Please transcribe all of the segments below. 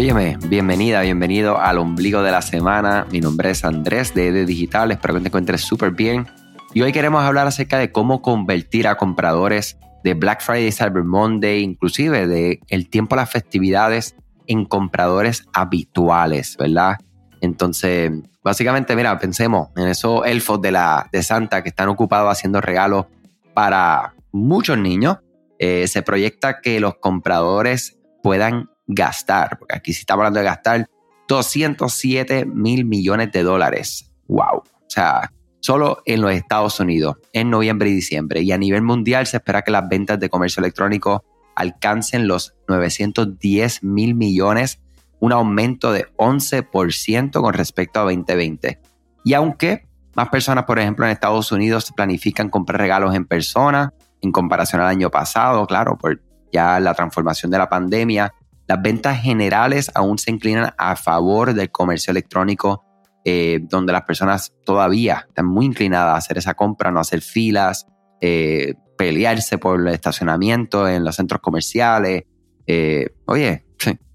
Óyeme, bienvenida, bienvenido al ombligo de la semana. Mi nombre es Andrés de ED Digital, espero que te encuentres súper bien. Y hoy queremos hablar acerca de cómo convertir a compradores de Black Friday, Cyber Monday, inclusive de el tiempo de las festividades en compradores habituales, ¿verdad? Entonces, básicamente, mira, pensemos en esos elfos de, la, de Santa que están ocupados haciendo regalos para muchos niños. Eh, se proyecta que los compradores puedan gastar, porque aquí sí estamos hablando de gastar 207 mil millones de dólares. ¡Wow! O sea, solo en los Estados Unidos, en noviembre y diciembre. Y a nivel mundial se espera que las ventas de comercio electrónico alcancen los 910 mil millones, un aumento de 11% con respecto a 2020. Y aunque más personas, por ejemplo, en Estados Unidos planifican comprar regalos en persona en comparación al año pasado, claro, por ya la transformación de la pandemia, las ventas generales aún se inclinan a favor del comercio electrónico, eh, donde las personas todavía están muy inclinadas a hacer esa compra, no hacer filas, eh, pelearse por el estacionamiento en los centros comerciales. Eh, oye,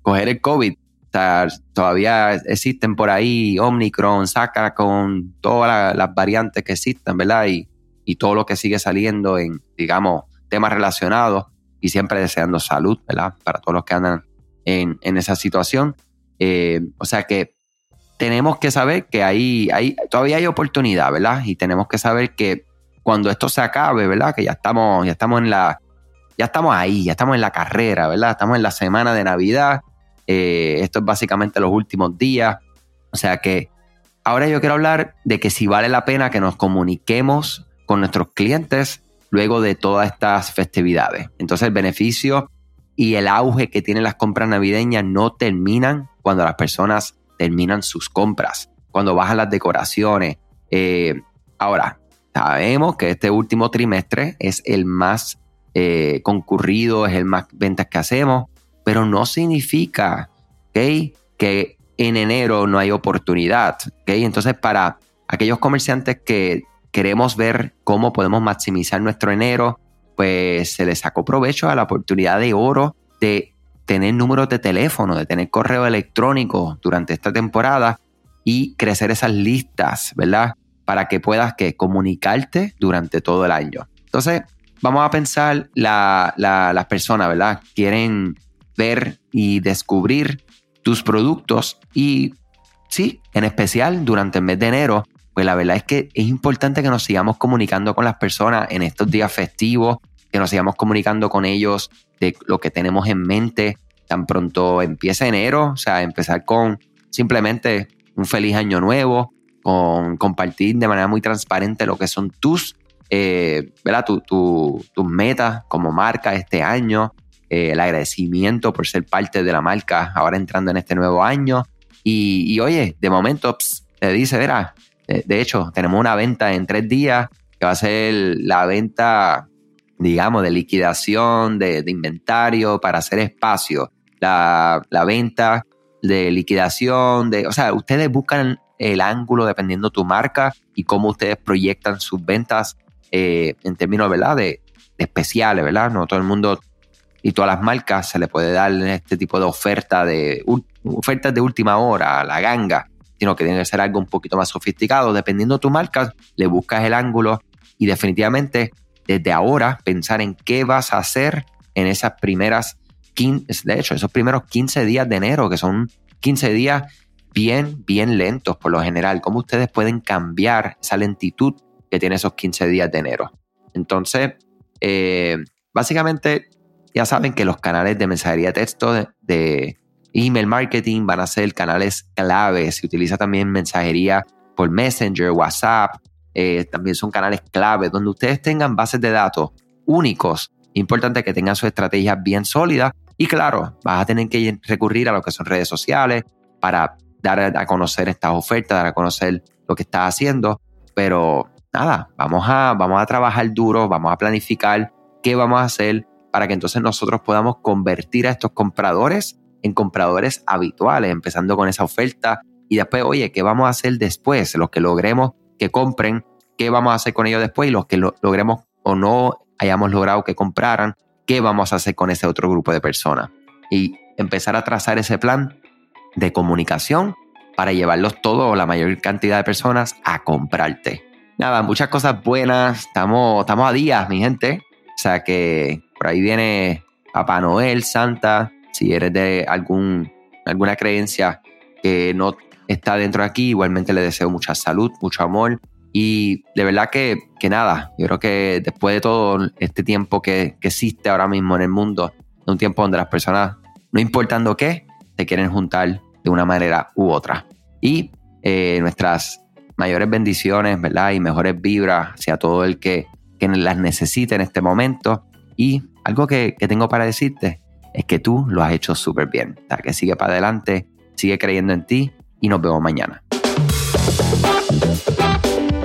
coger el COVID. todavía existen por ahí Omicron, saca con todas las variantes que existen, ¿verdad? Y, y todo lo que sigue saliendo en, digamos, temas relacionados y siempre deseando salud, ¿verdad? Para todos los que andan en, esa situación. Eh, o sea que tenemos que saber que ahí, hay, todavía hay oportunidad, ¿verdad? Y tenemos que saber que cuando esto se acabe, ¿verdad? Que ya estamos, ya estamos en la, ya estamos ahí, ya estamos en la carrera, ¿verdad? Estamos en la semana de Navidad. Eh, esto es básicamente los últimos días. O sea que ahora yo quiero hablar de que si vale la pena que nos comuniquemos con nuestros clientes luego de todas estas festividades. Entonces el beneficio y el auge que tienen las compras navideñas no terminan cuando las personas terminan sus compras, cuando bajan las decoraciones. Eh, ahora, sabemos que este último trimestre es el más eh, concurrido, es el más ventas que hacemos, pero no significa que en enero no hay oportunidad. Entonces, para aquellos comerciantes que queremos ver cómo podemos maximizar nuestro enero, pues se le sacó provecho a la oportunidad de oro de tener números de teléfono, de tener correo electrónico durante esta temporada y crecer esas listas, ¿verdad? Para que puedas que comunicarte durante todo el año. Entonces, vamos a pensar las personas, ¿verdad? Quieren ver y descubrir tus productos y sí, en especial durante el mes de enero, pues la verdad es que es importante que nos sigamos comunicando con las personas en estos días festivos, que nos sigamos comunicando con ellos de lo que tenemos en mente tan pronto empiece enero, o sea, empezar con simplemente un feliz año nuevo, con compartir de manera muy transparente lo que son tus, eh, ¿verdad? tus metas como marca este año, eh, el agradecimiento por ser parte de la marca ahora entrando en este nuevo año. Y, oye, de momento te dice, verá, de, hecho, tenemos una venta en tres días que va a ser la venta, digamos, de liquidación de, inventario para hacer espacio. La, venta de liquidación, de, o sea, ustedes buscan el ángulo dependiendo tu marca y cómo ustedes proyectan sus ventas eh, en términos, ¿verdad? De, especiales, ¿verdad? No todo el mundo y todas las marcas se le puede dar este tipo de oferta de ofertas de última hora, la ganga sino que tiene que ser algo un poquito más sofisticado. Dependiendo de tu marca, le buscas el ángulo y definitivamente desde ahora pensar en qué vas a hacer en esas primeras 15, de hecho, esos primeros 15 días de enero, que son 15 días bien, bien lentos por lo general, cómo ustedes pueden cambiar esa lentitud que tiene esos 15 días de enero. Entonces, eh, básicamente, ya saben que los canales de mensajería de texto de email marketing van a ser canales claves. Se utiliza también mensajería por Messenger, WhatsApp. Eh, también son canales claves donde ustedes tengan bases de datos únicos. Importante que tengan su estrategia bien sólida. Y claro, vas a tener que recurrir a lo que son redes sociales para dar a conocer estas ofertas, dar a conocer lo que estás haciendo. Pero nada, vamos a, vamos a trabajar duro, vamos a planificar qué vamos a hacer para que entonces nosotros podamos convertir a estos compradores en compradores habituales, empezando con esa oferta y después, oye, ¿qué vamos a hacer después? Los que logremos que compren, ¿qué vamos a hacer con ellos después? Y los que logremos o no hayamos logrado que compraran, ¿qué vamos a hacer con ese otro grupo de personas? Y empezar a trazar ese plan de comunicación para llevarlos todos o la mayor cantidad de personas a comprarte. Nada, muchas cosas buenas. Estamos, estamos a días, mi gente. O sea que por ahí viene Papá Noel, Santa. Si eres de algún, alguna creencia que no está dentro de aquí, igualmente le deseo mucha salud, mucho amor. Y de verdad que, que nada, yo creo que después de todo este tiempo que, que existe ahora mismo en el mundo, un tiempo donde las personas, no importando qué, se quieren juntar de una manera u otra. Y eh, nuestras mayores bendiciones, ¿verdad? Y mejores vibras hacia todo el que, las necesite en este momento. Y algo que, que tengo para decirte es que tú lo has hecho súper bien. O sea, que sigue para adelante, sigue creyendo en ti y nos vemos mañana.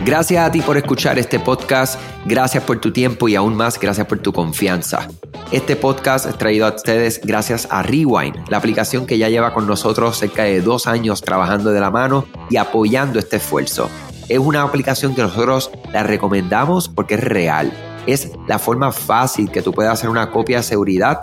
Gracias a ti por escuchar este podcast, gracias por tu tiempo y aún más gracias por tu confianza. Este podcast es traído a ustedes gracias a Rewind, la aplicación que ya lleva con nosotros cerca de dos años trabajando de la mano y apoyando este esfuerzo. Es una aplicación que nosotros la recomendamos porque es real es la forma fácil que tú puedes hacer una copia de seguridad